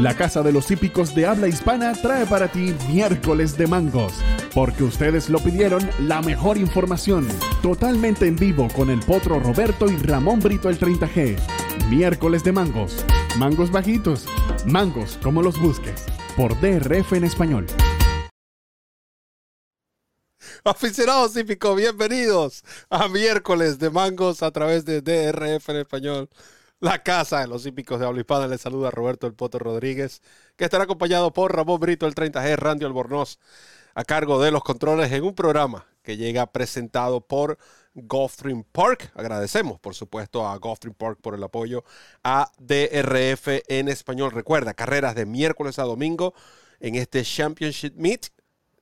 La Casa de los Hípicos de Habla Hispana trae para ti miércoles de mangos, porque ustedes lo pidieron la mejor información, totalmente en vivo con el potro Roberto y Ramón Brito el 30G. Miércoles de mangos, mangos bajitos, mangos como los busques, por DRF en español. Aficionados hípicos, bienvenidos a miércoles de mangos a través de DRF en español. La casa de los hípicos de habla hispana les saluda Roberto El Poto Rodríguez, que estará acompañado por Ramón Brito, el 30G, Randy Albornoz, a cargo de los controles en un programa que llega presentado por Gulfstream Park. Agradecemos, por supuesto, a Gulfstream Park por el apoyo a DRF en español. Recuerda, carreras de miércoles a domingo en este Championship Meet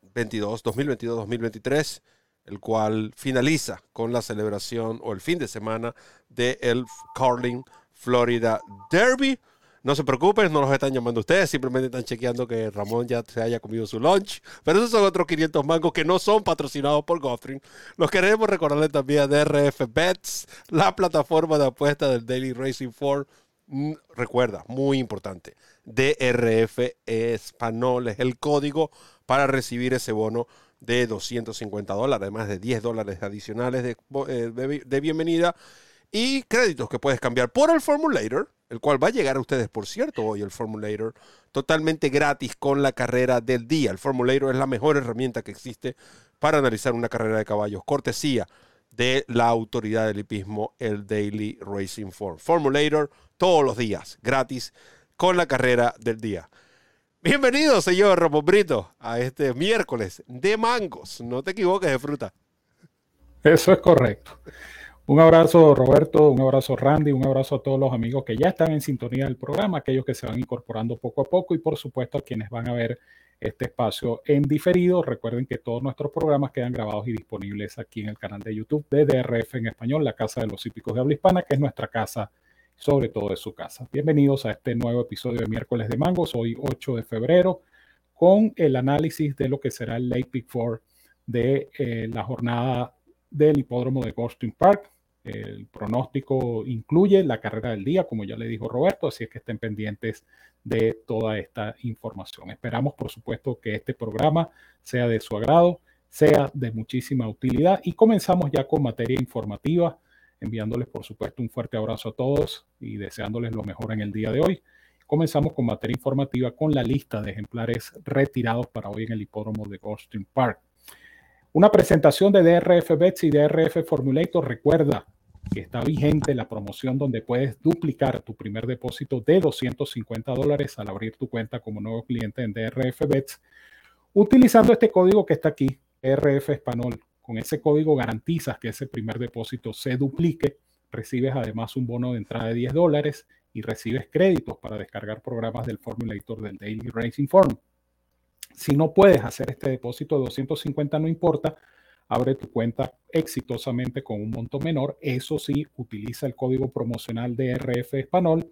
22, 2022-2023, el cual finaliza con la celebración o el fin de semana del el Carling Florida Derby. No se preocupen, no los están llamando ustedes, simplemente están chequeando que Ramón ya se haya comido su lunch. Pero esos son otros 500 mangos que no son patrocinados por Gulfstream. Los queremos recordarles también a DRF Bets, la plataforma de apuesta del Daily Racing Form. Mm, recuerda, muy importante, DRF Español es el código para recibir ese bono de 250 dólares, además de 10 dólares adicionales de, eh, de bienvenida y créditos que puedes cambiar por el Formulator, el cual va a llegar a ustedes, por cierto, hoy el Formulator, totalmente gratis con la carrera del día. El Formulator es la mejor herramienta que existe para analizar una carrera de caballos, cortesía de la autoridad del hipismo, el Daily Racing Form. Formulator todos los días, gratis, con la carrera del día. Bienvenido, señor Ramón Brito, a este miércoles de mangos. No te equivoques de fruta. Eso es correcto. Un abrazo Roberto, un abrazo Randy, un abrazo a todos los amigos que ya están en sintonía del programa, aquellos que se van incorporando poco a poco y por supuesto a quienes van a ver este espacio en diferido. Recuerden que todos nuestros programas quedan grabados y disponibles aquí en el canal de YouTube de DRF en español, la Casa de los Hípicos de Habla Hispana, que es nuestra casa, sobre todo de su casa. Bienvenidos a este nuevo episodio de Miércoles de Mangos, hoy 8 de febrero, con el análisis de lo que será el Late Pick 4 de eh, la jornada del hipódromo de Goldstein Park. El pronóstico incluye la carrera del día, como ya le dijo Roberto, así es que estén pendientes de toda esta información. Esperamos, por supuesto, que este programa sea de su agrado, sea de muchísima utilidad y comenzamos ya con materia informativa, enviándoles, por supuesto, un fuerte abrazo a todos y deseándoles lo mejor en el día de hoy. Comenzamos con materia informativa con la lista de ejemplares retirados para hoy en el hipódromo de Goldstream Park. Una presentación de DRF Bets y DRF Formulator. Recuerda, que está vigente la promoción donde puedes duplicar tu primer depósito de 250 dólares al abrir tu cuenta como nuevo cliente en DRF Bets utilizando este código que está aquí, DRF Español. Con ese código garantizas que ese primer depósito se duplique, recibes además un bono de entrada de 10 dólares y recibes créditos para descargar programas del Formulator del Daily Racing Form. Si no puedes hacer este depósito de 250, no importa, abre tu cuenta exitosamente con un monto menor. Eso sí, utiliza el código promocional de RF Español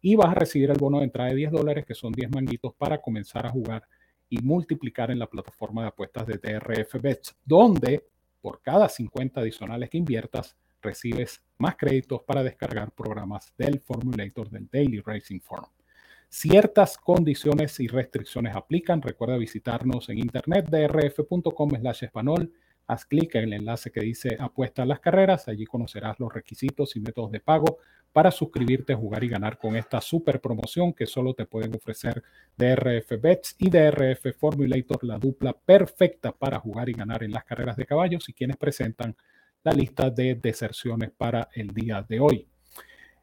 y vas a recibir el bono de entrada de 10 dólares, que son 10 manguitos para comenzar a jugar y multiplicar en la plataforma de apuestas de DRF Bets, donde por cada 50 adicionales que inviertas, recibes más créditos para descargar programas del Formulator del Daily Racing Forum. Ciertas condiciones y restricciones aplican. Recuerda visitarnos en internet drf.com slash español haz clic en el enlace que dice apuesta a las carreras. Allí conocerás los requisitos y métodos de pago para suscribirte, jugar y ganar con esta super promoción que solo te pueden ofrecer DRF Bets y DRF Formulator, la dupla perfecta para jugar y ganar en las carreras de caballos y quienes presentan la lista de deserciones para el día de hoy.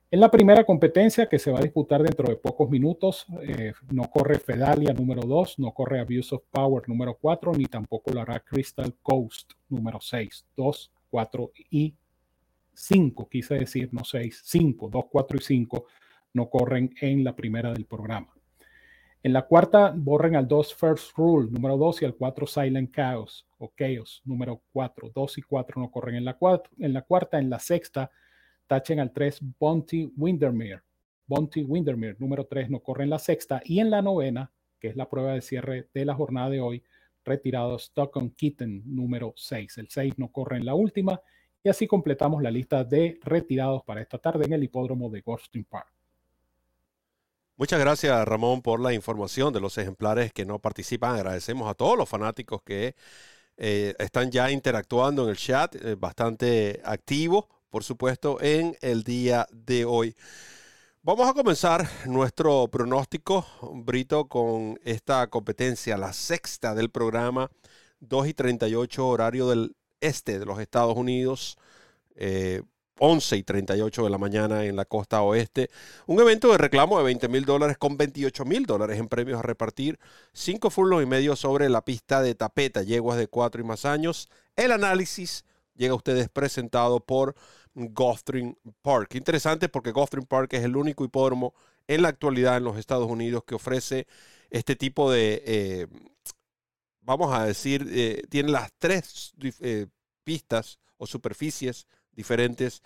En la primera competencia que se va a disputar dentro de pocos minutos, eh, no corre Fedalia número 2, no corre Abuse of Power número 4, ni tampoco lo hará Crystal Coast número 6, 2, 4 y 5, quise decir, no 6, 5, 2, 4 y 5 no corren en la primera del programa. En la cuarta borren al 2 First Rule número 2 y al 4 Silent Chaos o Chaos número 4. 2 y 4 no corren en la, cuarta, en la cuarta. En la sexta tachen al 3 Bonty Windermere. Bonty Windermere, número 3, no corre en la sexta. Y en la novena, que es la prueba de cierre de la jornada de hoy, retirado Stockton Kitten, número 6. El 6 no corre en la última. Y así completamos la lista de retirados para esta tarde en el hipódromo de Goldstein Park. Muchas gracias, Ramón, por la información de los ejemplares que no participan. Agradecemos a todos los fanáticos que eh, están ya interactuando en el chat, eh, bastante activo, por supuesto, en el día de hoy. Vamos a comenzar nuestro pronóstico, Brito, con esta competencia, la sexta del programa, 2 y 38 horario del este de los Estados Unidos. Eh, 11 y 38 de la mañana en la costa oeste. Un evento de reclamo de 20 mil dólares con 28 mil dólares en premios a repartir. Cinco furlos y medio sobre la pista de tapeta, yeguas de cuatro y más años. El análisis llega a ustedes presentado por Gothring Park. Interesante porque Gothring Park es el único hipódromo en la actualidad en los Estados Unidos que ofrece este tipo de, eh, vamos a decir, eh, tiene las tres eh, pistas o superficies diferentes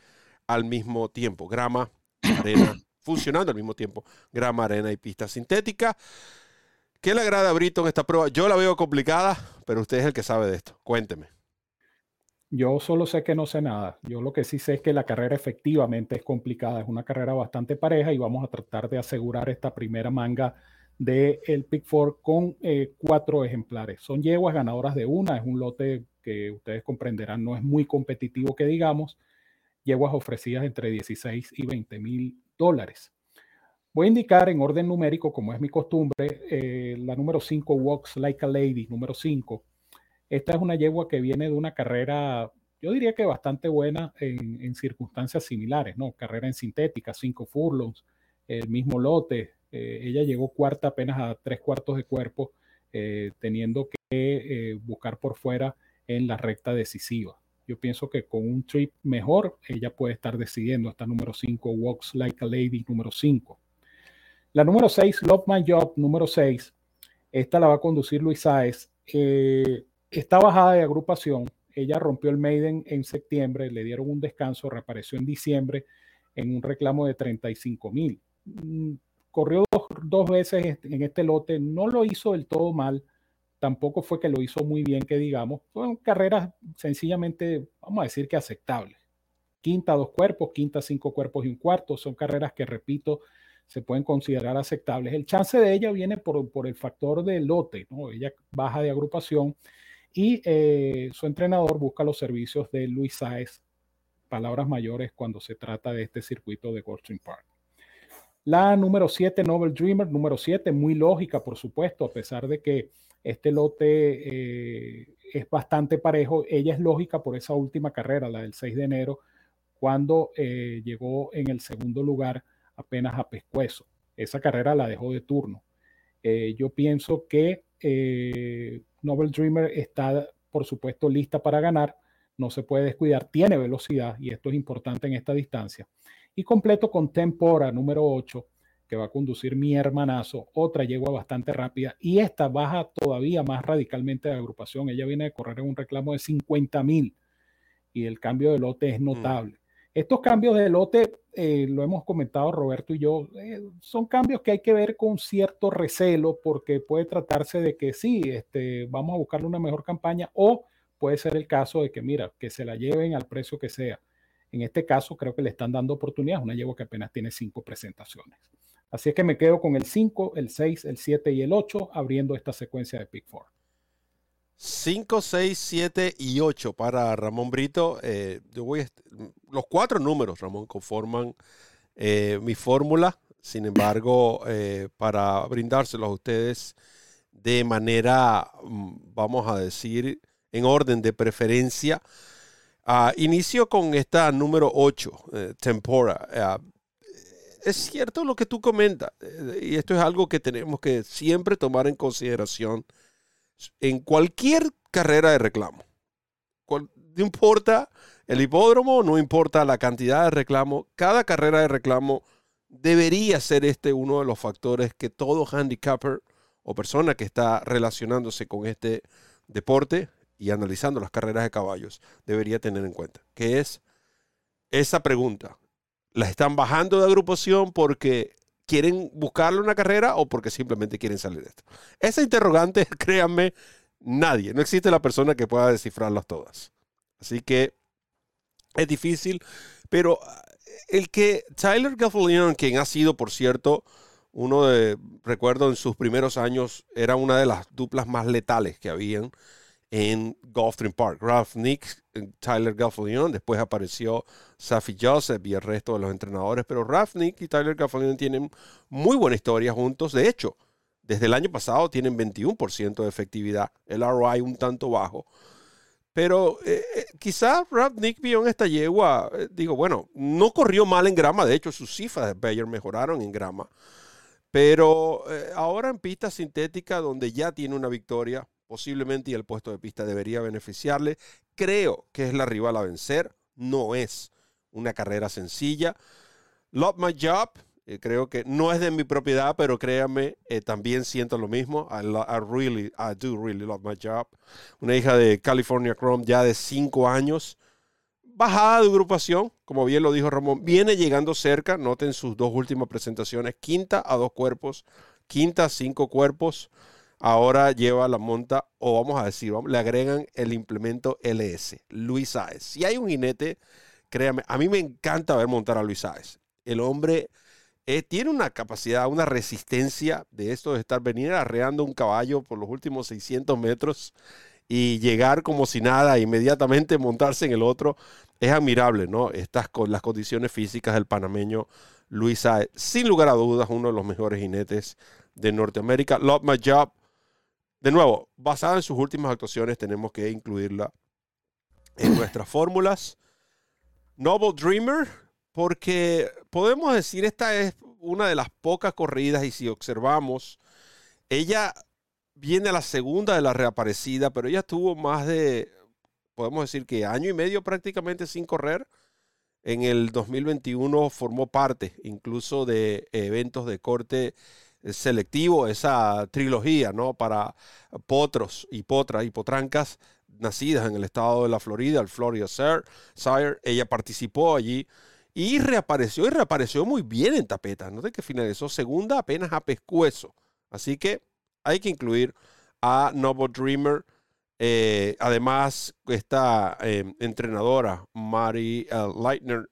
al mismo tiempo. Grama, arena, funcionando al mismo tiempo. Grama, arena y pista sintética. ¿Qué le agrada a Brito en esta prueba? Yo la veo complicada, pero usted es el que sabe de esto. Cuénteme. Yo solo sé que no sé nada. Yo lo que sí sé es que la carrera efectivamente es complicada. Es una carrera bastante pareja y vamos a tratar de asegurar esta primera manga del el Pick Four con eh, cuatro ejemplares. Son yeguas ganadoras de una. Es un lote que ustedes comprenderán no es muy competitivo que digamos, yeguas ofrecidas entre 16 y 20 mil dólares. Voy a indicar en orden numérico, como es mi costumbre, eh, la número 5, Walks Like a Lady, número 5. Esta es una yegua que viene de una carrera, yo diría que bastante buena en, circunstancias similares, ¿no? Carrera en sintética, 5 furlongs, el mismo lote. Eh, ella llegó cuarta apenas a tres cuartos de cuerpo, eh, teniendo que buscar por fuera en la recta decisiva. Yo pienso que con un trip mejor, ella puede estar decidiendo. Esta número 5, Walks Like a Lady, número 5. La número 6, Love My Job, número 6. Esta la va a conducir Luis Saez. Eh, está bajada de agrupación. Ella rompió el Maiden en septiembre, le dieron un descanso, reapareció en diciembre en un reclamo de 35 mil. Mm, corrió dos, veces en este lote, no lo hizo del todo mal, tampoco fue que lo hizo muy bien, que digamos. Fueron carreras sencillamente, vamos a decir que aceptables. Quinta dos cuerpos, quinta cinco cuerpos y un cuarto. Son carreras que, repito, se pueden considerar aceptables. El chance de ella viene por, por el factor de lote, ¿no? Ella baja de agrupación y eh, su entrenador busca los servicios de Luis Saez, palabras mayores cuando se trata de este circuito de Goldstream Park. La número 7, Novel Dreamer, número 7, muy lógica, por supuesto, a pesar de que este lote eh, es bastante parejo. Ella es lógica por esa última carrera, la del 6 de enero, cuando eh, llegó en el segundo lugar apenas a Pescuezo. Esa carrera la dejó de turno. Yo pienso que Nobel Dreamer está, por supuesto, lista para ganar. No se puede descuidar, tiene velocidad y esto es importante en esta distancia. Y completo con Tempora número 8 que va a conducir mi hermanazo, otra yegua bastante rápida y esta baja todavía más radicalmente de agrupación. Ella viene de correr en un reclamo de 50 mil y el cambio de lote es mm. Estos cambios de lote, eh, lo hemos comentado Roberto y yo, eh, son cambios que hay que ver con cierto recelo porque puede tratarse de que sí, este, vamos a buscarle una mejor campaña o puede ser el caso de que, mira, que se la lleven al precio que sea. En este caso, creo que le están dando oportunidades, una yegua que apenas tiene cinco presentaciones. Así es que me quedo con el 5, el 6, el 7 y el 8 abriendo esta secuencia de Pick 4. 5, 6, 7 y 8 para Ramón Brito. Eh, los cuatro números, Ramón, conforman eh, mi fórmula. Sin embargo, eh, para brindárselos a ustedes de manera, mm, vamos a decir, en orden de preferencia, uh, inicio con esta número 8, Tempora es cierto lo que tú comentas, y esto es algo que tenemos que siempre tomar en consideración en cualquier carrera de reclamo. No importa el hipódromo, no importa la cantidad de reclamo, cada carrera de reclamo debería ser este uno de los factores que todo handicapper o persona que está relacionándose con este deporte y analizando las carreras de caballos debería tener en cuenta, que es esa pregunta, las están bajando de agrupación porque quieren buscarle una carrera o porque simplemente quieren salir de esto. Esa interrogante, créanme, nadie, no existe la persona que pueda descifrarlas todas. Así que es difícil, pero el que Tyler Gaffalion, quien ha sido, por cierto, uno de, recuerdo en sus primeros años, era una de las duplas más letales que habían en Gulfstream Park. Ralph Nick, Tyler Gaffalion, después apareció Safi Joseph y el resto de los entrenadores, pero Ralph Nick y Tyler Gaffalion tienen muy buena historia juntos. De hecho, desde el año pasado tienen 21% de efectividad, el ROI un tanto bajo. Pero eh, eh, quizá Ralph Nick vio en esta yegua, eh, digo, bueno, no corrió mal en grama, de hecho sus cifras de Bayer mejoraron en grama. Pero ahora en pista sintética, donde ya tiene una victoria, posiblemente y el puesto de pista debería beneficiarle. Creo que es la rival a vencer. No es una carrera sencilla. Love My Job, eh, creo que no es de mi propiedad, pero créanme, eh, también siento lo mismo. I, really, I do really love my job. Una hija de California Chrome ya de cinco años. Bajada de agrupación, como bien lo dijo Ramón, viene llegando cerca. Noten sus dos últimas presentaciones: quinta a dos cuerpos, quinta a cinco cuerpos ahora lleva la monta, o vamos a decir, le agregan el implemento LS, Luis Saez. Si hay un jinete, créame, a mí me encanta ver montar a Luis Saez. El hombre eh, tiene una capacidad, una resistencia de esto de estar venir arreando un caballo por los últimos 600 metros y llegar como si nada, inmediatamente montarse en el otro, es admirable, ¿no? Estas con las condiciones físicas del panameño Luis Saez, sin lugar a dudas, uno de los mejores jinetes de Norteamérica. Love My Job de nuevo, basada en sus últimas actuaciones, tenemos que incluirla en nuestras fórmulas. Noble Dreamer, porque podemos decir, esta es una de las pocas corridas y si observamos, ella viene a la segunda de la reaparecida, pero ella tuvo más de, podemos decir que año y medio prácticamente sin correr. En el 2021 formó parte incluso de eventos de corte selectivo, esa trilogía, ¿no? Para potros y potras y potrancas nacidas en el estado de la Florida, el Florida Sire. Ella participó allí y reapareció y reapareció muy bien en tapeta. No de que finalizó segunda apenas a pescuezo. Así que hay que incluir a Novo Dreamer. Eh, además, esta eh, entrenadora, Mari Leitner,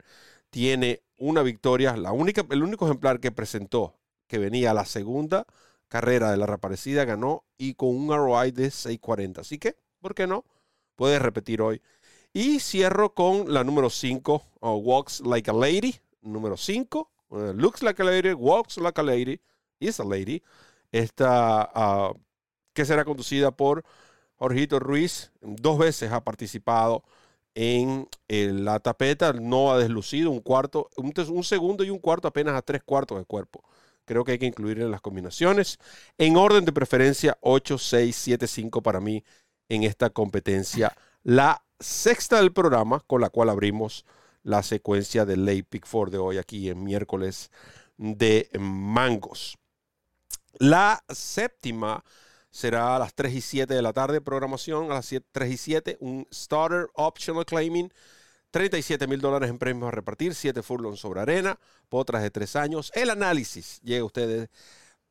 tiene una victoria, la única, el único ejemplar que presentó que venía a la segunda carrera de la reaparecida, ganó y con un ROI de 6.40. Así que, ¿por qué no? Puedes repetir hoy. Y cierro con la número 5, Walks Like a Lady. Número 5, eh, Looks Like a Lady, Walks Like a Lady, Is a Lady. Esta, uh, que será conducida por Jorgito Ruiz. Dos veces ha participado en, la tapeta, no ha deslucido un cuarto, un segundo y un cuarto apenas a tres cuartos de cuerpo creo que hay que incluir en las combinaciones. En orden de preferencia, 8, 6, 7, 5 para mí en esta competencia. La sexta del programa con la cual abrimos la secuencia del Late Pick 4 de hoy aquí en miércoles de mangos. La séptima será a las 3 y 7 de la tarde, programación a las 3 y 7, un Starter Optional Claiming 37 mil dólares en premios a repartir, 7 furlongs sobre arena, potras de 3 años. El análisis llega a ustedes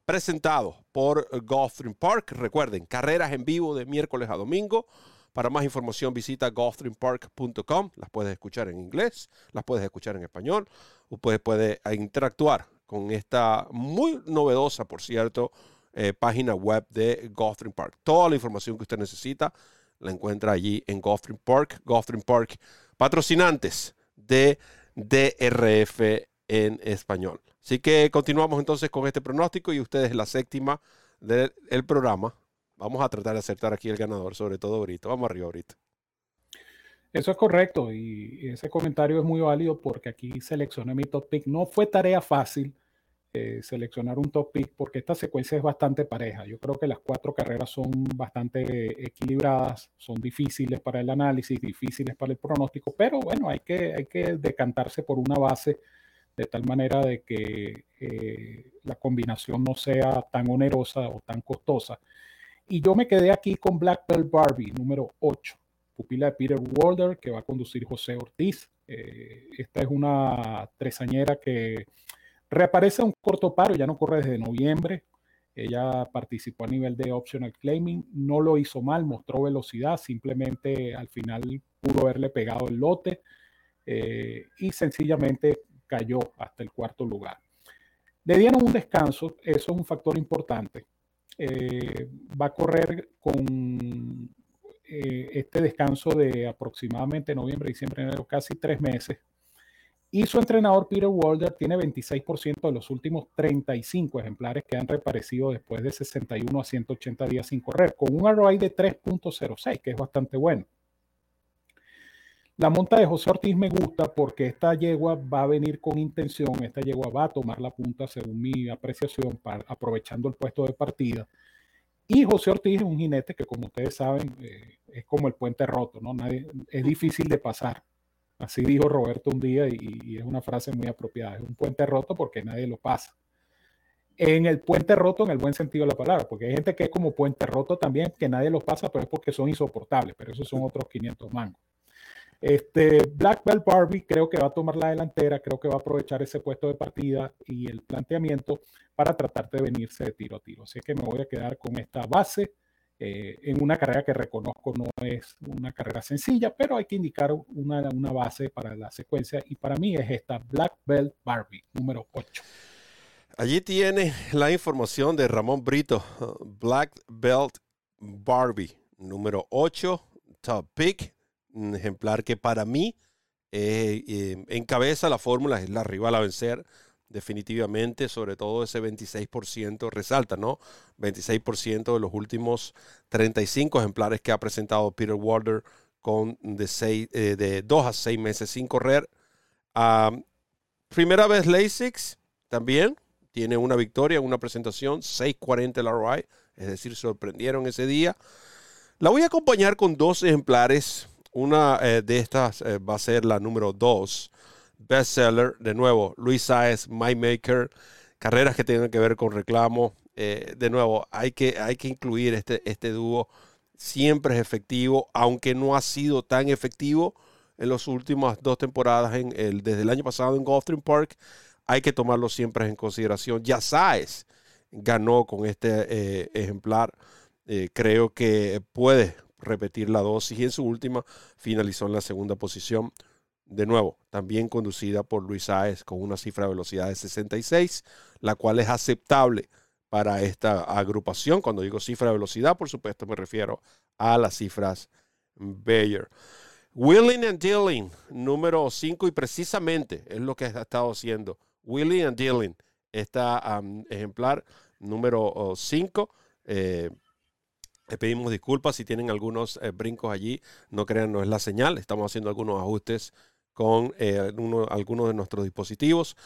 presentado por Gulfstream Park. Recuerden, carreras en vivo de miércoles a domingo. Para más información visita gulfstreampark.com. Las puedes escuchar en inglés, las puedes escuchar en español. Usted puede interactuar con esta muy novedosa, por cierto, eh, página web de Gulfstream Park. Toda la información que usted necesita la encuentra allí en Gulfstream Park. Gulfstream Park patrocinantes de DRF en español. Así que continuamos entonces con este pronóstico y ustedes la séptima del programa. Vamos a tratar de acertar aquí el ganador, sobre todo ahorita. Vamos arriba ahorita. Eso es correcto y ese comentario es muy válido porque aquí seleccioné mi top pick. No fue tarea fácil eh, seleccionar un top pick porque esta secuencia es bastante pareja. Yo creo que las cuatro carreras son bastante equilibradas, son difíciles para el análisis, difíciles para el pronóstico, pero bueno, hay que, hay que decantarse por una base de tal manera de que eh, la combinación no sea tan onerosa o tan costosa. Y yo me quedé aquí con Black Belt Barbie, número 8, pupila de Peter Walder, que va a conducir José Ortiz. Eh, esta es una tresañera que Reaparece un corto paro, ya no corre desde noviembre. Ella participó a nivel de optional claiming, no lo hizo mal, mostró velocidad, simplemente al final pudo haberle pegado el lote eh, y sencillamente cayó hasta el cuarto lugar. Le dieron un descanso, eso es un factor importante. Eh, va a correr con eh, este descanso de aproximadamente noviembre, diciembre, enero, casi tres meses. Y su entrenador Peter Walder tiene 26% de los últimos 35 ejemplares que han reaparecido después de 61 a 180 días sin correr, con un ROI de 3.06, que es bastante bueno. La monta de José Ortiz me gusta porque esta yegua va a venir con intención, esta yegua va a tomar la punta según mi apreciación, para, aprovechando el puesto de partida. Y José Ortiz es un jinete que, como ustedes saben, eh, es como el puente roto, ¿no? Nadie, es difícil de pasar. Así dijo Roberto un día y, es una frase muy apropiada. Es un puente roto porque nadie lo pasa. En el puente roto, en el buen sentido de la palabra, porque hay gente que es como puente roto también, que nadie los pasa, pero es porque son insoportables, pero esos son otros 500 mangos. Este, Black Belt Barbie creo que va a tomar la delantera, creo que va a aprovechar ese puesto de partida y el planteamiento para tratar de venirse de tiro a tiro. Así que me voy a quedar con esta base eh, en una carrera que reconozco no es una carrera sencilla, pero hay que indicar una, una base para la secuencia y para mí es esta Black Belt Barbie número 8. Allí tiene la información de Ramón Brito, Black Belt Barbie número 8, top pick un ejemplar que para mí eh, eh, encabeza la fórmula, es la rival a vencer definitivamente, sobre todo ese 26% resalta, ¿no? 26% de los últimos 35 ejemplares que ha presentado Peter Walder con de, seis, eh, de 2 a 6 meses sin correr. primera vez Lasix también tiene una victoria, una presentación, 6.40 el ROI, es decir, sorprendieron ese día. La voy a acompañar con dos ejemplares una eh, de estas eh, va a ser la número dos, bestseller. De nuevo, Luis Saez, My Maker, carreras que tengan que ver con reclamo. Eh, de nuevo, hay que, hay que incluir este, este dúo. Siempre es efectivo, aunque no ha sido tan efectivo en las últimas dos temporadas, en el, desde el año pasado en Gulfstream Park. Hay que tomarlo siempre en consideración. Ya Saez ganó con este ejemplar. creo que puede repetir la dosis y en su última finalizó en la segunda posición. De nuevo, también conducida por Luis Saez con una cifra de velocidad de 66, la cual es aceptable para esta agrupación. Cuando digo cifra de velocidad, por supuesto, me refiero a las cifras Bayer. Willing and Dealing, número 5, y precisamente es lo que ha estado haciendo. Willing and Dealing, esta ejemplar número 5. Le pedimos disculpas si tienen algunos eh, brincos allí. No crean, no es la señal. Estamos haciendo algunos ajustes con eh, algunos de nuestros dispositivos.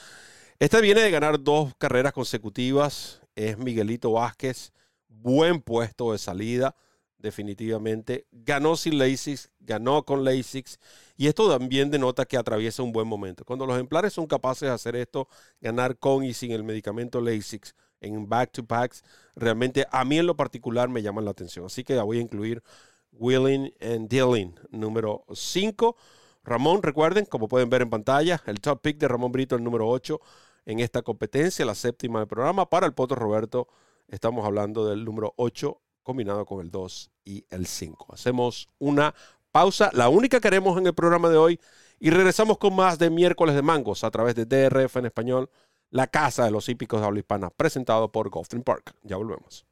Este viene de ganar dos carreras consecutivas. Es Miguelito Vázquez. Buen puesto de salida, definitivamente. Ganó sin LASIX, ganó con LASIX. Y esto también denota que atraviesa un buen momento. Cuando los ejemplares son capaces de hacer esto, ganar con y sin el medicamento LASIX, en back-to-backs, realmente a mí en lo particular me llaman la atención. Así que voy a incluir Willing and Dealing, número 5. Ramón, recuerden, como pueden ver en pantalla, el top pick de Ramón Brito, el número 8 en esta competencia, la séptima del programa. Para el Poto Roberto, estamos hablando del número 8 combinado con el 2 y el 5. Hacemos una pausa, la única que haremos en el programa de hoy, y regresamos con más de miércoles de mangos a través de DRF en español la Casa de los Hípicos de Habla Hispana, presentado por Gulfstream Park. Ya volvemos.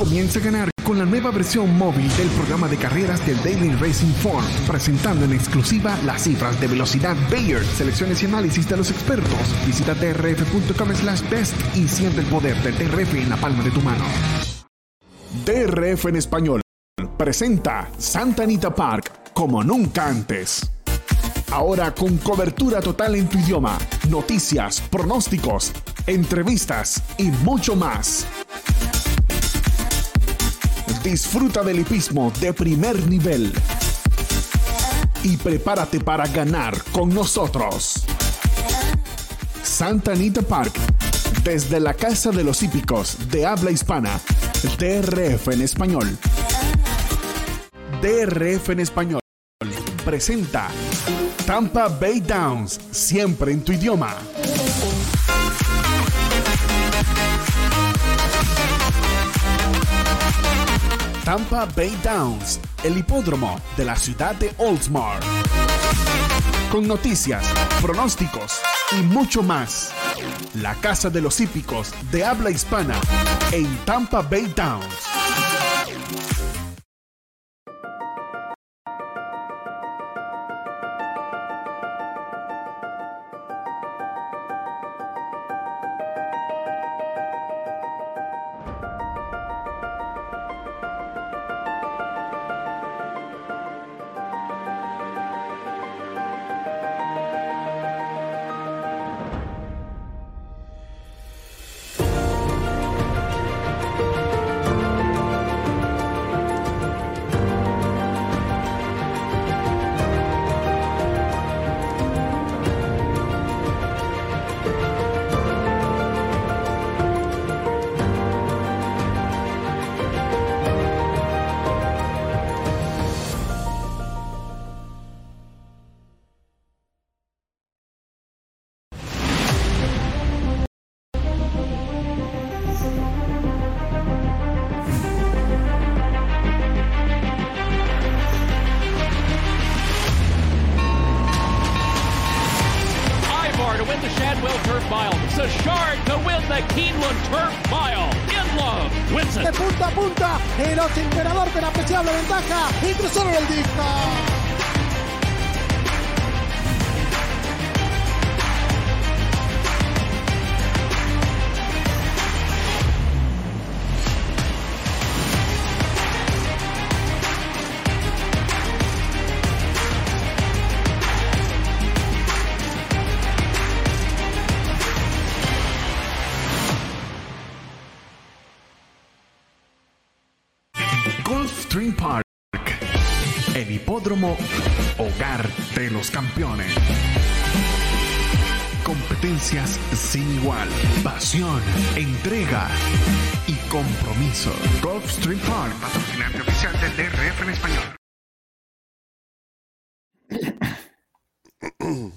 Comienza a ganar con la nueva versión móvil del programa de carreras del Daily Racing Form, presentando en exclusiva las cifras de velocidad Bayer, selecciones y análisis de los expertos. Visita drf.com slash best y siente el poder del DRF en la palma de tu mano. DRF en español presenta Santa Anita Park como nunca antes. Ahora con cobertura total en tu idioma, noticias, pronósticos, entrevistas y mucho más. Disfruta del hipismo de primer nivel. Y prepárate para ganar con nosotros. Santa Anita Park, desde la Casa de los Hípicos de habla hispana, DRF en español. DRF en español presenta Tampa Bay Downs, siempre en tu idioma. Tampa Bay Downs, el hipódromo de la ciudad de Oldsmar. Con noticias, pronósticos, y mucho más. La Casa de los Hípicos de habla hispana en Tampa Bay Towns. Entrega y compromiso. Gulfstream Park, patrocinante oficial del DRF en español.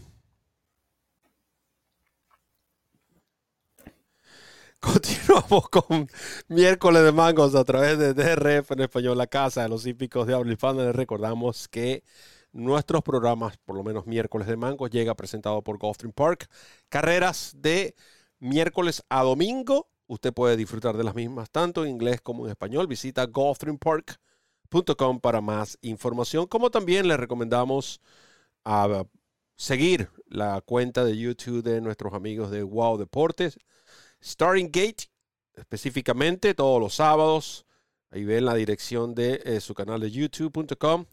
Continuamos con miércoles de mangos a través de DRF en español, la casa de los hípicos de habla Les recordamos que nuestros programas, por lo menos miércoles de mangos, llega presentado por Gulfstream Park. Carreras de miércoles a domingo. Usted puede disfrutar de las mismas tanto en inglés como en español. Visita gulfstreampark.com para más información. Como también le recomendamos a seguir la cuenta de YouTube de nuestros amigos de Wow Deportes Starting Gate, específicamente todos los sábados. Ahí ven la dirección de eh, su canal de youtube.com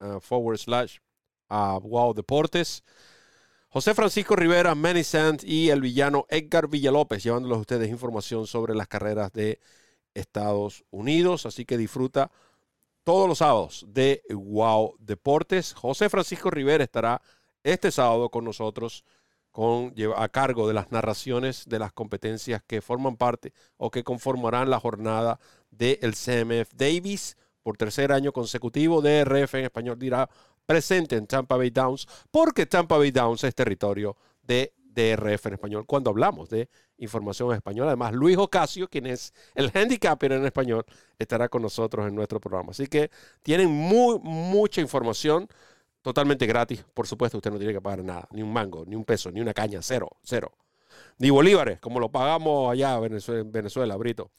uh, forward slash uh, wow deportes. José Francisco Rivera, Manny Sand y el villano Edgar Villalópez, llevándoles a ustedes información sobre las carreras de Estados Unidos. Así que disfruta todos los sábados de Wow Deportes. José Francisco Rivera estará este sábado con nosotros con, a cargo de las narraciones de las competencias que forman parte o que conformarán la jornada del CMF Davis por tercer año consecutivo. DRF en español dirá presente en Tampa Bay Downs, porque Tampa Bay Downs es territorio de DRF en español. Cuando hablamos de información en español, además Luis Ocasio, quien es el handicapper en español, estará con nosotros en nuestro programa. Así que tienen muy, mucha información totalmente gratis. Por supuesto, usted no tiene que pagar nada, ni un mango, ni un peso, ni una caña, cero, cero. Ni bolívares, como lo pagamos allá en Venezuela, Brito.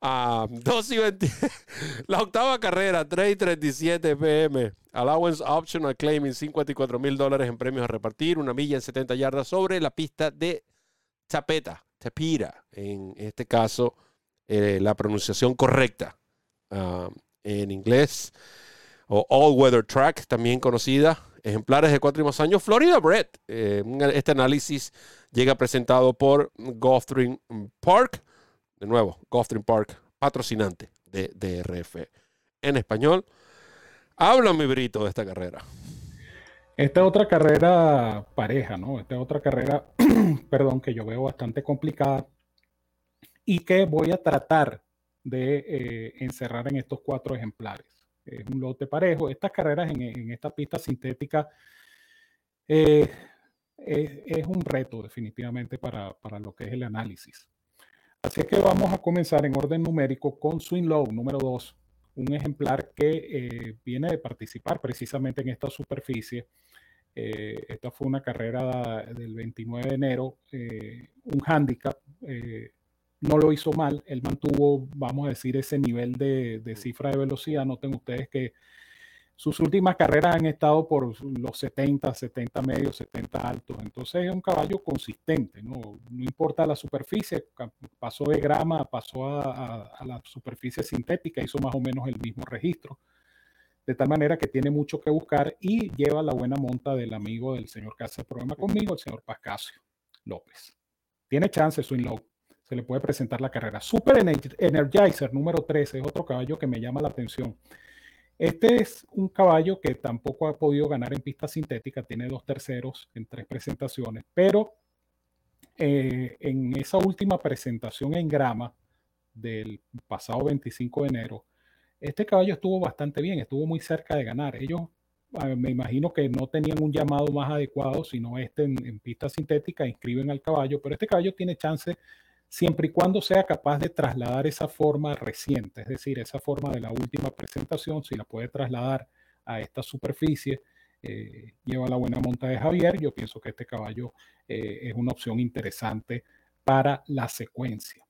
Ah, la octava carrera, 3.37 pm. Allowance Optional Claiming, 54 mil dólares en premios a repartir. Una milla en 70 yardas sobre la pista de Tapeta, Tapira. En este caso, eh, la pronunciación correcta ah, en inglés o All Weather Track, también conocida, ejemplares de cuatro y más años, Florida Bread. Eh, este análisis llega presentado por Gulfstream Park, de nuevo, Gulfstream Park, patrocinante de DRF en español. Háblame, Brito, de esta carrera. Esta otra carrera pareja, ¿no? Esta otra carrera, perdón, que yo veo bastante complicada y que voy a tratar de eh, encerrar en estos cuatro ejemplares es un lote parejo. Estas carreras en, esta pista sintética eh, es, un reto definitivamente para, lo que es el análisis. Así que vamos a comenzar en orden numérico con Swing Low número 2, un ejemplar que eh, viene de participar precisamente en esta superficie Eh, esta fue una carrera del 29 de enero, un handicap. no lo hizo mal, él mantuvo, vamos a decir, ese nivel de, de cifra de velocidad. Noten ustedes que sus últimas carreras han estado por los 70, 70 medios, 70 altos. Entonces es un caballo consistente, ¿no? No importa la superficie, pasó de grama, pasó a, la superficie sintética, hizo más o menos el mismo registro. De tal manera que tiene mucho que buscar y lleva la buena monta del amigo del señor que hace el programa conmigo, el señor Pascasio López. Tiene chance, Swing Low. Se le puede presentar la carrera. Super Energizer número 13 es otro caballo que me llama la atención. Este es un caballo que tampoco ha podido ganar en pista sintética, tiene dos terceros en tres presentaciones, pero eh, en esa última presentación en grama del pasado 25 de enero, este caballo estuvo bastante bien, estuvo muy cerca de ganar. Ellos ah, me imagino que no tenían un llamado más adecuado, sino este en, en pista sintética, inscriben al caballo, pero este caballo tiene chance siempre y cuando sea capaz de trasladar esa forma reciente, es decir, esa forma de la última presentación, si la puede trasladar a esta superficie, eh, lleva la buena monta de Javier, yo pienso que este caballo eh, es una opción interesante para la secuencia.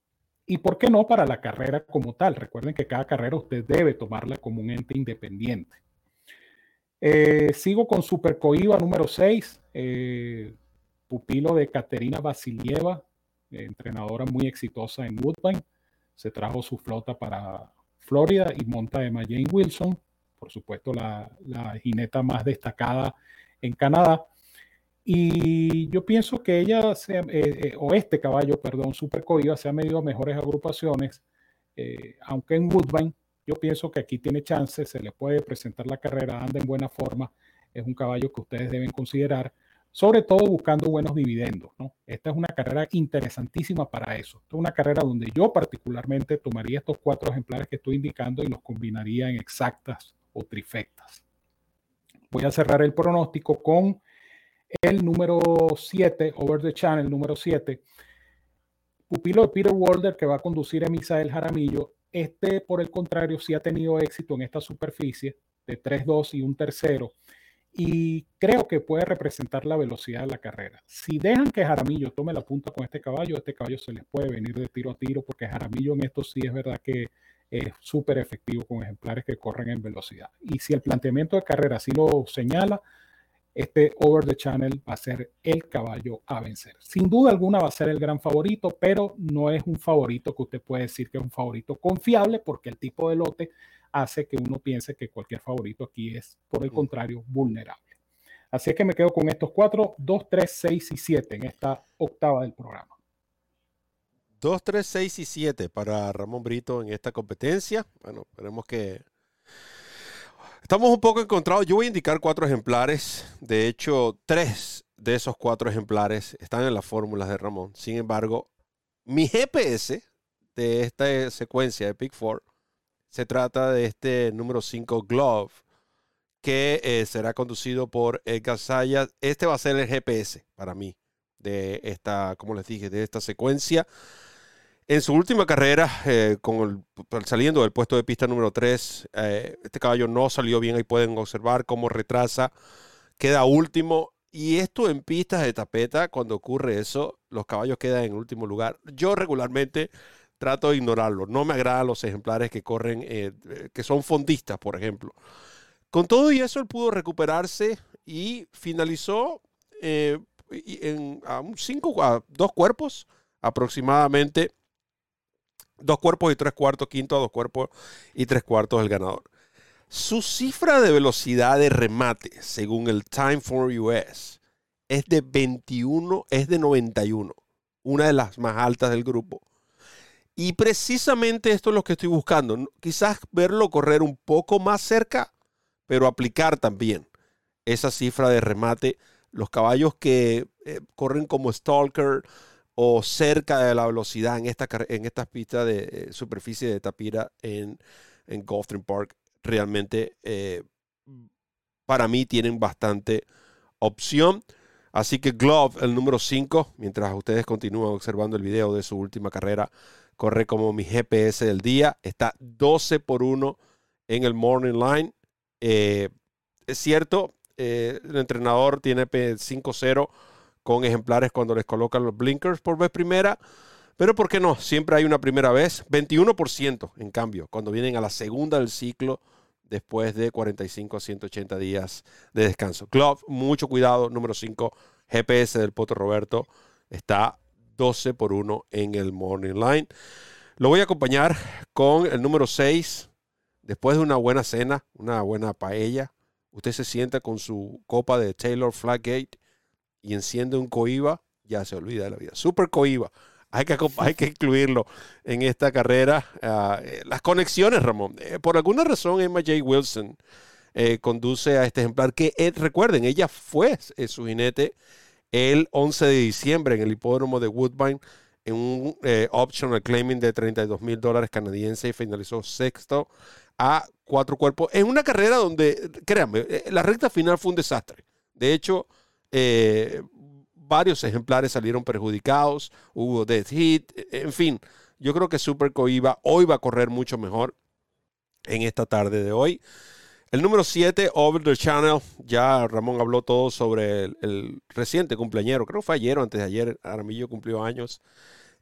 Y por qué no para la carrera como tal. Recuerden que cada carrera usted debe tomarla como un ente independiente. Eh, sigo con Super Coiba número 6, pupilo de Caterina Vasilieva, entrenadora muy exitosa en Woodbine. Se trajo su flota para Florida y monta Emma Jane Wilson, por supuesto la, jineta más destacada en Canadá. Y yo pienso que ella, eh, eh, o este caballo, perdón, Super se ha medido a mejores agrupaciones, eh, aunque en Woodbine yo pienso que aquí tiene chance, se le puede presentar la carrera, anda en buena forma, es un caballo que ustedes deben considerar sobre todo buscando buenos dividendos. ¿no? Esta es una carrera interesantísima para eso. Es una carrera donde yo particularmente tomaría estos cuatro ejemplares que estoy indicando y los combinaría en exactas o trifectas. Voy a cerrar el pronóstico con el número 7, Over the Channel número 7, pupilo de Peter Walder que va a conducir a Misael Jaramillo. Este, por el contrario, sí ha tenido éxito en esta superficie de 3-2 y un tercero y creo que puede representar la velocidad de la carrera. Si dejan que Jaramillo tome la punta con este caballo, este caballo se les puede venir de tiro a tiro porque Jaramillo en esto sí es verdad que es súper efectivo con ejemplares que corren en velocidad. Y si el planteamiento de carrera así lo señala, este Over the Channel va a ser el caballo a vencer. Sin duda alguna va a ser el gran favorito, pero no es un favorito que usted puede decir que es un favorito confiable porque el tipo de lote hace que uno piense que cualquier favorito aquí es, por el contrario, vulnerable. Así que me quedo con estos cuatro, 2, 3, 6 y 7 en esta octava del programa. 2, 3, 6 y 7 para Ramón Brito en esta competencia. Bueno, esperemos que... Estamos un poco encontrados. Yo voy a indicar cuatro ejemplares. De hecho, tres de esos cuatro ejemplares están en las fórmulas de Ramón. Sin embargo, mi GPS de esta secuencia de Pick 4 se trata de este número 5 Glove, que eh, será conducido por Edgar Sayas. Este va a ser el GPS para mí de esta, como les dije, de esta secuencia. En su última carrera, eh, con saliendo del puesto de pista número 3, eh, este caballo no salió bien. Ahí pueden observar cómo retrasa, queda último. Y esto en pistas de tapeta, cuando ocurre eso, los caballos quedan en último lugar. Yo regularmente trato de ignorarlo. No me agradan los ejemplares que corren, eh, que son fondistas, por ejemplo. Con todo y eso, él pudo recuperarse y finalizó eh, en a cinco, a dos cuerpos aproximadamente. Dos cuerpos y tres cuartos, quinto a dos cuerpos y tres cuartos el ganador. Su cifra de velocidad de remate, según el Time for US, es de 21, es de 91, una de las más altas del grupo. Y precisamente esto es lo que estoy buscando. Quizás verlo correr un poco más cerca, pero aplicar también esa cifra de remate. Los caballos que eh, corren como Stalker o cerca de la velocidad en, esta, en estas pistas de eh, superficie de Tapira en, en Gulfstream Park, realmente eh, para mí tienen bastante opción. Así que Glove, el número 5, mientras ustedes continúan observando el video de su última carrera, corre como mi GPS del día. Está 12 por 1 en el Morning Line. Eh, es cierto, el entrenador tiene 5-0 con ejemplares cuando les colocan los blinkers por vez primera. Pero ¿por qué no? Siempre hay una primera vez. 21% en cambio, cuando vienen a la segunda del ciclo después de 45 a 180 días de descanso. Club, mucho cuidado. Número 5, GPS del Poto Roberto. Está 12 por 1 en el Morning Line. Lo voy a acompañar con el número 6. Después de una buena cena, una buena paella, usted se sienta con su copa de Taylor Flaggate y enciende un coiba, ya se olvida de la vida. Super coiba. Hay que, hay que incluirlo en esta carrera. Ah, eh, las conexiones, Ramón. Eh, por alguna razón, Emma J. Wilson eh, conduce a este ejemplar que, recuerden, ella fue su jinete el 11 de diciembre en el hipódromo de Woodbine en un optional claiming de 32 mil dólares canadienses y finalizó sexto a cuatro cuerpos en una carrera donde, créanme, la recta final fue un desastre. De hecho, varios ejemplares salieron perjudicados, hubo death hit, en fin, yo creo que Super Coiba hoy va a correr mucho mejor en esta tarde de hoy. El número 7, Over the Channel, ya Ramón habló todo sobre el, reciente cumpleañero, creo que fue ayer o antes de ayer, Aramillo cumplió años.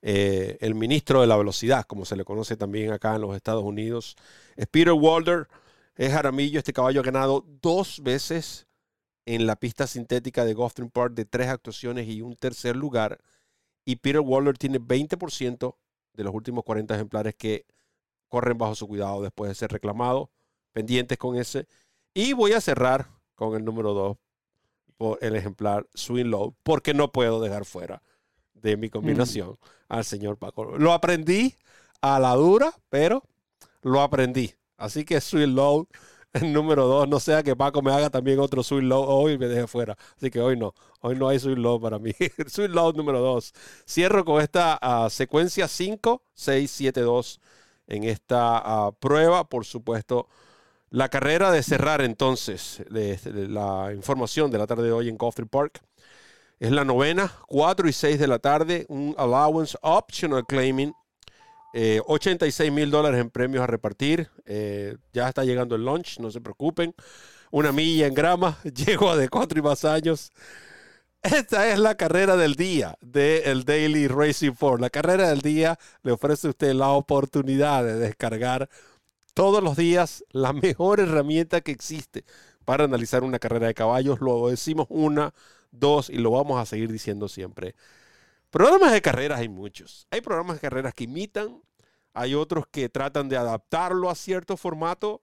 Eh, el ministro de la velocidad, como se le conoce también acá en los Estados Unidos, es Peter Walder, es Aramillo, este caballo ha ganado dos veces en la pista sintética de Gotham Park de tres actuaciones y un tercer lugar. Y Peter Waller tiene 20% de los últimos 40 ejemplares que corren bajo su cuidado después de ser reclamado. Pendientes con ese. Y voy a cerrar con el número 2 por el ejemplar Swing Low, porque no puedo dejar fuera de mi combinación mm. al señor Paco. Lo aprendí a la dura, pero lo aprendí. Así que Swing Low número dos. No sea que Paco me haga también otro Sweet Low hoy y me deje fuera. Así que hoy no. Hoy no hay Sweet Low para mí. Sweet Low número dos. Cierro con esta ah, secuencia 5, 6, 7, 2 en esta ah, prueba. Por supuesto, la carrera de cerrar entonces la información de la tarde de hoy en Coffee Park. Es la novena, 4 y 6 de la tarde, un allowance optional claiming 86 eh, mil dólares en premios a repartir. Eh, ya está llegando el lunch, no se preocupen. Una milla en grama, llego a de cuatro y más años. Esta es la carrera del día del Daily Racing Form. La carrera del día le ofrece a usted la oportunidad de descargar todos los días la mejor herramienta que existe para analizar una carrera de caballos. Lo decimos una, dos y lo vamos a seguir diciendo siempre. Programas de carreras hay muchos. Hay programas de carreras que imitan, hay otros que tratan de adaptarlo a cierto formato,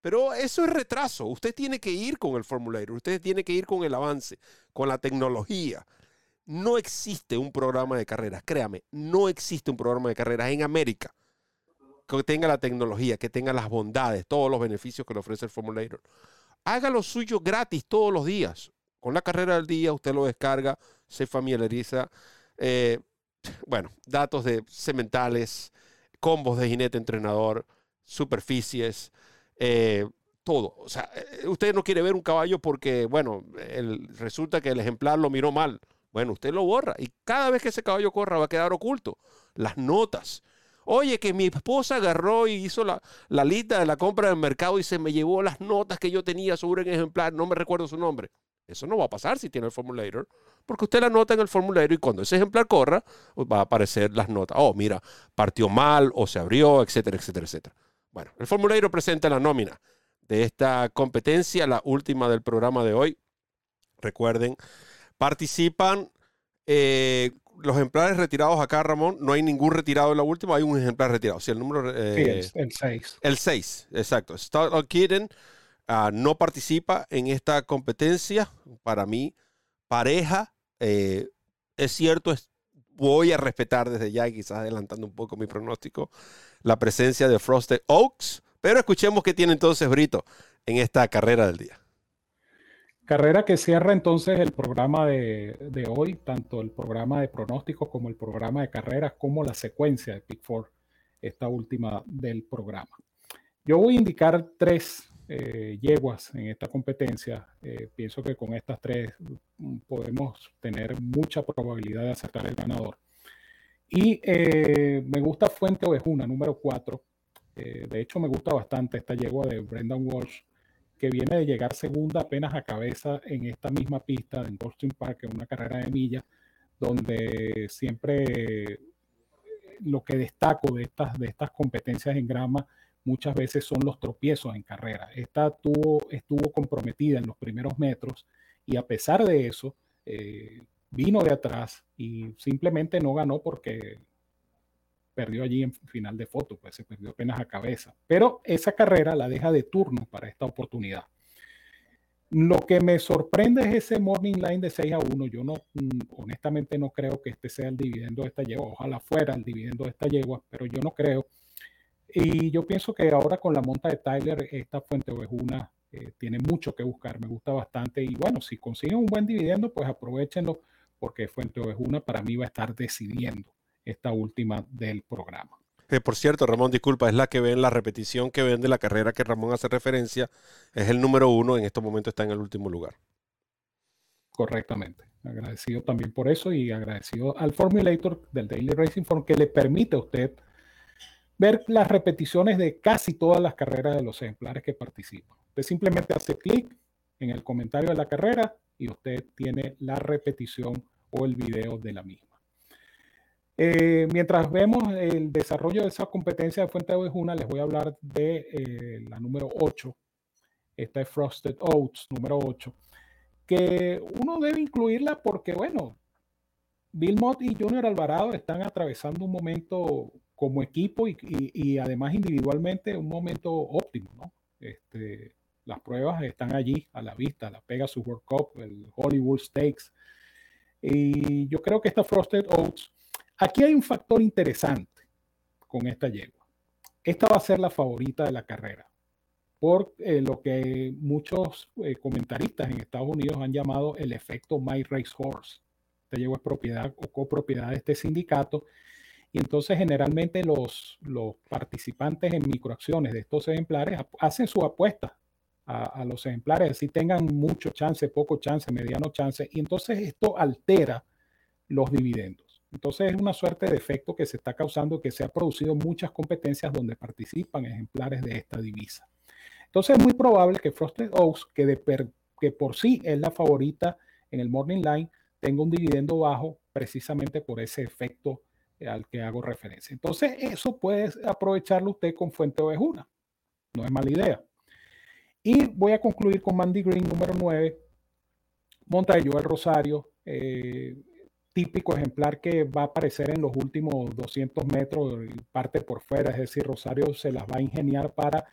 pero eso es retraso. Usted tiene que ir con el formulario, usted tiene que ir con el avance, con la tecnología. No existe un programa de carreras, créame, no existe un programa de carreras en América que tenga la tecnología, que tenga las bondades, todos los beneficios que le ofrece el formulario. Haga lo suyo gratis todos los días. Con la carrera del día usted lo descarga, se familiariza eh, bueno, datos de sementales, combos de jinete entrenador, superficies, eh, todo. O sea, eh, usted no quiere ver un caballo porque, bueno, resulta que el ejemplar lo miró mal. Bueno, usted lo borra y cada vez que ese caballo corra va a quedar oculto. Las notas. Oye, que mi esposa agarró y hizo la, la lista de la compra del mercado y se me llevó las notas que yo tenía sobre un ejemplar, no me recuerdo su nombre. Eso no va a pasar si tiene el formulator, porque usted la nota en el formulario y cuando ese ejemplar corra, pues, va a aparecer las notas. Oh, mira, partió mal o se abrió, etcétera, etcétera, etcétera. Bueno, el formulario presenta la nómina de esta competencia, la última del programa de hoy. Recuerden, participan eh, los ejemplares retirados acá, Ramón. No hay ningún retirado en la última, hay un ejemplar retirado. Si el número. Eh, sí, el 6. El 6, exacto. Start Kitten uh, no participa en esta competencia. Para mí, pareja eh, es cierto, voy a respetar desde ya, quizás adelantando un poco mi pronóstico, la presencia de Frosted Oaks, pero escuchemos qué tiene entonces Brito en esta carrera del día. Carrera que cierra entonces el programa de, de, hoy, tanto el programa de pronósticos como el programa de carreras, como la secuencia de Pick Four, esta última del programa. Yo voy a indicar tres eh, yeguas en esta competencia, eh, pienso que con estas tres mm, podemos tener mucha probabilidad de acertar el ganador. Y eh, me gusta Fuente Ovejuna, número 4. de hecho, me gusta bastante esta yegua de Brendan Walsh. que viene de llegar segunda apenas a cabeza en esta misma pista en Goldstream Park, en una carrera de millas, donde siempre lo que destaco de estas, de estas competencias en grama muchas veces son los tropiezos en carrera. Esta tuvo, estuvo comprometida en los primeros metros y a pesar de eso, eh, vino de atrás y simplemente no ganó porque perdió allí en final de foto, pues se perdió apenas a cabeza. Pero esa carrera la deja de turno para esta oportunidad. Lo que me sorprende es ese morning line de 6 a 1. Yo no, mm, honestamente no creo que este sea el dividendo de esta yegua. Ojalá fuera el dividendo de esta yegua, pero yo no creo. Y yo pienso que ahora con la monta de Tyler, esta fuente ovejuna eh, tiene mucho que buscar. Me gusta bastante. Y bueno, si consiguen un buen dividendo, pues aprovechenlo porque Fuente Ovejuna para mí va a estar decidiendo esta última del programa. Eh, por cierto, Ramón, disculpa, es la que ven, la repetición que ven de la carrera que Ramón hace referencia, es el número uno, en estos momentos está en el último lugar. Correctamente. Agradecido también por eso y agradecido al Formulator del Daily Racing Form que le permite a usted ver las repeticiones de casi todas las carreras de los ejemplares que participan. Usted simplemente hace clic en el comentario de la carrera y usted tiene la repetición o el video de la misma. Eh, mientras vemos el desarrollo de esa competencia de Fuente de Ovejuna, les voy a hablar de eh, la número 8. Esta es Frosted Oats, número 8. Que uno debe incluirla porque, bueno, Bill Mott y Junior Alvarado están atravesando un momento como equipo y, además individualmente un momento óptimo, ¿no? Este, las pruebas están allí a la vista, la Pegasus World Cup, el Hollywood Stakes. Y yo creo que esta Frosted Oats Aquí hay un factor interesante con esta yegua. Esta va a ser la favorita de la carrera, por eh, lo que muchos eh, comentaristas en Estados Unidos han llamado el efecto My Race Horse. Esta yegua es propiedad o copropiedad de este sindicato. Y entonces generalmente los, los participantes en microacciones de estos ejemplares hacen su apuesta a, los ejemplares, así tengan mucho chance, poco chance, mediano chance, y entonces esto altera los dividendos. Entonces es una suerte de efecto que se está causando que se ha producido muchas competencias donde participan ejemplares de esta divisa. Entonces es muy probable que Frosted Oaks, que, que por sí es la favorita en el Morning Line, tenga un dividendo bajo precisamente por ese efecto al que hago referencia. Entonces eso puede aprovecharlo usted con Fuente Ovejuna. No es mala idea. Y voy a concluir con Mandy Green número 9. Montayo el Rosario. Eh, típico ejemplar que va a aparecer en los últimos 200 metros parte por fuera, es decir, Rosario se las va a ingeniar para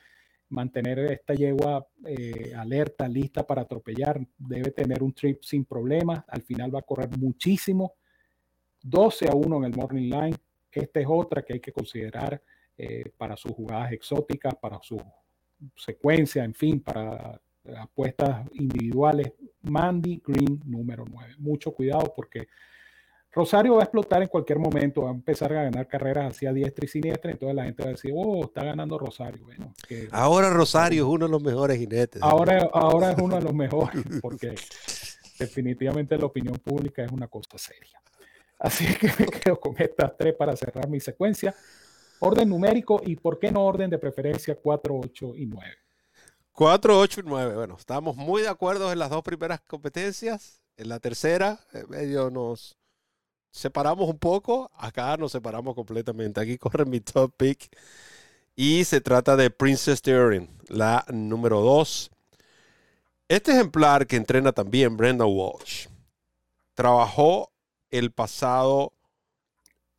mantener esta yegua eh, alerta, lista para atropellar, debe tener un trip sin problemas, al final va a correr muchísimo, 12 a 1 en el morning line, esta es otra que hay que considerar eh, para sus jugadas exóticas, para su secuencia, en fin, para apuestas individuales, Mandy Green número 9. Mucho cuidado porque Rosario va a explotar en cualquier momento, va a empezar a ganar carreras hacia diestra y siniestra, entonces la gente va a decir, oh, está ganando Rosario. Bueno, ahora Rosario es uno de los mejores jinetes. Ahora, ahora es uno de los mejores, porque definitivamente la opinión pública es una cosa seria. Así que me quedo con estas tres para cerrar mi secuencia. Orden numérico y por qué no orden de preferencia 4, 8 y 9. 4, 8 y 9. Bueno, estamos muy de acuerdo en las dos primeras competencias. En la tercera, medio nos, separamos un poco, acá nos separamos completamente. Aquí corre mi top pick. Y se trata de Princess Turing, la número 2. Este ejemplar que entrena también Brenda Walsh, trabajó el pasado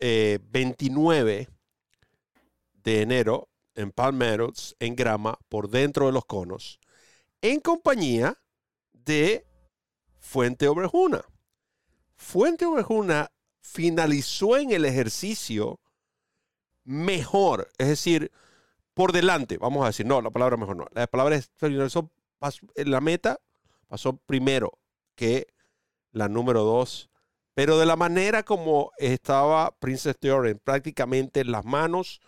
29 eh, de enero en Palm Meadows, en grama, por dentro de los conos, en compañía de Fuente Obrejuna. Fuente Obrejuna finalizó en el ejercicio mejor, es decir, por delante, vamos a decir, no, la palabra mejor no, la palabra es la meta pasó primero que la número dos, pero de la manera como estaba Princess Theoren, prácticamente en las manos,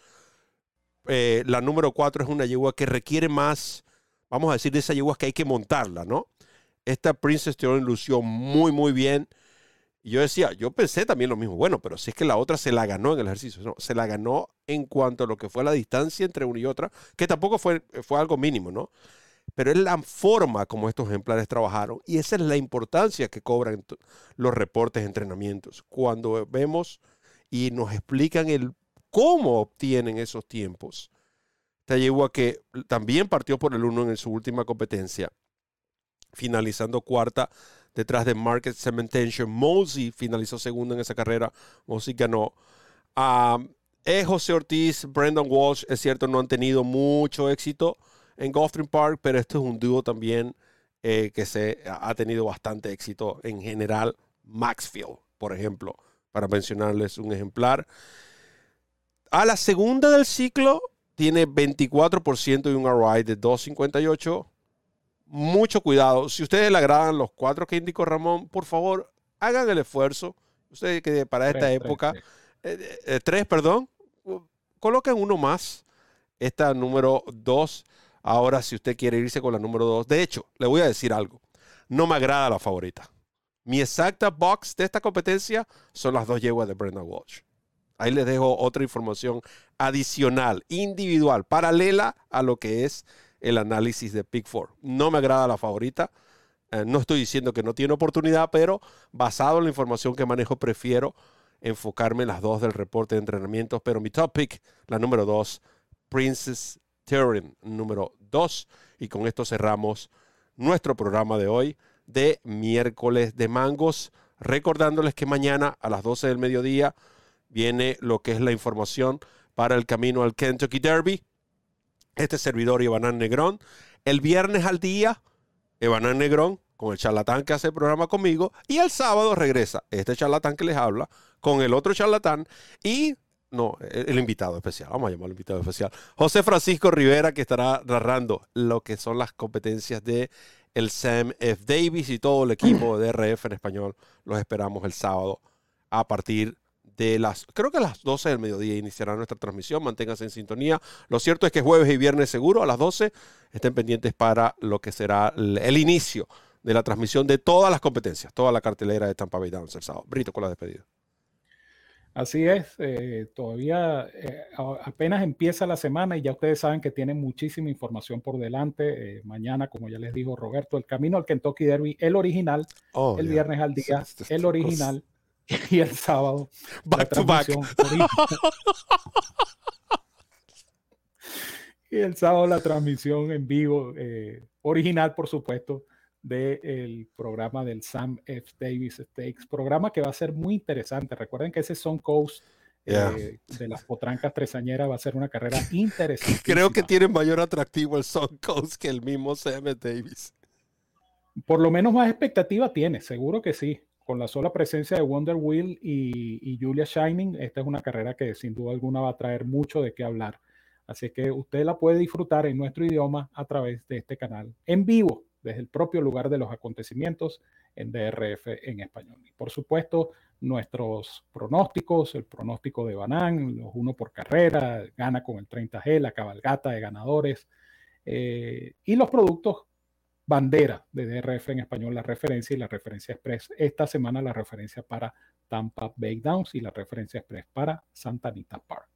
eh, la número cuatro es una yegua que requiere más, vamos a decir, de esa yegua que hay que montarla, ¿no? Esta Princess Theoren lució muy, muy bien. Y yo decía, yo pensé también lo mismo, bueno, pero si es que la otra se la ganó en el ejercicio, no, se la ganó en cuanto a lo que fue la distancia entre una y otra, que tampoco fue, fue algo mínimo, ¿no? Pero es la forma como estos ejemplares trabajaron y esa es la importancia que cobran los reportes de entrenamientos. Cuando vemos y nos explican el cómo obtienen esos tiempos. Te llevo a que también partió por el uno en su última competencia, finalizando cuarta detrás de Market Cementation. Mosey finalizó segundo en esa carrera. Mosey ganó. es José Ortiz, Brandon Walsh, es cierto, no han tenido mucho éxito en Gulfstream Park, pero esto es un dúo también eh, que se ha tenido bastante éxito en general. Maxfield, por ejemplo, para mencionarles un ejemplar. A la segunda del ciclo tiene 24% y un ROI de 258 mucho cuidado. Si ustedes le agradan los cuatro que indicó Ramón, por favor, hagan el esfuerzo. Ustedes que para esta época, eh, eh, tres, perdón, coloquen uno más. Esta número dos. Ahora, si usted quiere irse con la número dos. De hecho, le voy a decir algo. No me agrada la favorita. Mi exacta box de esta competencia son las dos yeguas de Brenda Walsh. Ahí les dejo otra información adicional, individual, paralela a lo que es el análisis de Pick Four. No me agrada la favorita. Eh, no estoy diciendo que no tiene oportunidad, pero basado en la información que manejo, prefiero enfocarme en las dos del reporte de entrenamientos. Pero mi top pick, la número dos, Princess Turin, número dos. Y con esto cerramos nuestro programa de hoy de miércoles de mangos. Recordándoles que mañana a las 12 del mediodía viene lo que es la información para el camino al Kentucky Derby este servidor Ivanán Negrón. El viernes al día, Ivanán Negrón con el charlatán que hace el programa conmigo. Y el sábado regresa este charlatán que les habla con el otro charlatán y no, el, invitado especial, vamos a llamarlo invitado especial, José Francisco Rivera, que estará narrando lo que son las competencias de el Sam F. Davis y todo el equipo de RF en español. Los esperamos el sábado a partir de las, creo que a las 12 del mediodía iniciará nuestra transmisión. Manténganse en sintonía. Lo cierto es que jueves y viernes seguro a las 12 estén pendientes para lo que será el, inicio de la transmisión de todas las competencias, toda la cartelera de Tampa Bay Downs el sábado. Brito con la despedida. Así es, eh, todavía eh, apenas empieza la semana y ya ustedes saben que tienen muchísima información por delante. Eh, mañana, como ya les dijo Roberto, el camino al Kentucky Derby, el original, oh, el viernes al día, el original. y el sábado. Back to back. y el sábado la transmisión en vivo, original por supuesto, del programa del Sam F. Davis Stakes, programa que va a ser muy interesante. Recuerden que ese Son Coast eh, de las potrancas tresañeras va a ser una carrera interesante. Creo que tiene mayor atractivo el Son Coast que el mismo Sam F. Davis. Por lo menos más expectativa tiene, seguro que sí con la sola presencia de Wonder Wheel y, Julia Shining, esta es una carrera que sin duda alguna va a traer mucho de qué hablar. Así que usted la puede disfrutar en nuestro idioma a través de este canal en vivo, desde el propio lugar de los acontecimientos en DRF en español. Y por supuesto, nuestros pronósticos, el pronóstico de Banán, los uno por carrera, gana con el 30G, la cabalgata de ganadores eh, y los productos bandera de DRF en español, la referencia y la referencia express. Esta semana la referencia para Tampa Bay Downs y la referencia express para Santa Anita Park.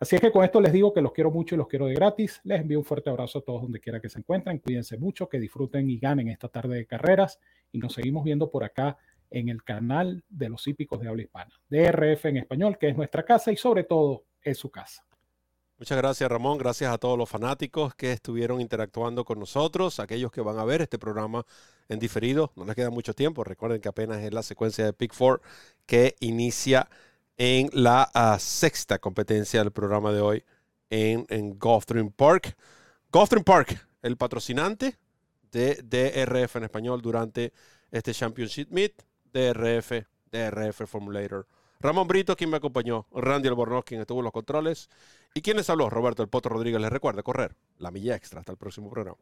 Así es que con esto les digo que los quiero mucho y los quiero de gratis. Les envío un fuerte abrazo a todos donde quiera que se encuentren. Cuídense mucho, que disfruten y ganen esta tarde de carreras. Y nos seguimos viendo por acá en el canal de los hípicos de habla hispana. DRF en español, que es nuestra casa y sobre todo es su casa. Muchas gracias Ramón, gracias a todos los fanáticos que estuvieron interactuando con nosotros, aquellos que van a ver este programa en diferido, no les queda mucho tiempo, recuerden que apenas es la secuencia de Pick Four que inicia en la ah, sexta competencia del programa de hoy en, en Park. Gulfstream Park, el patrocinante de DRF en español durante este Championship Meet, DRF, DRF Formulator Ramón Brito, quien me acompañó, Randy Albornoz, quien estuvo en los controles, y quien les habló, Roberto El Poto Rodríguez, les recuerda correr la milla extra. Hasta el próximo programa.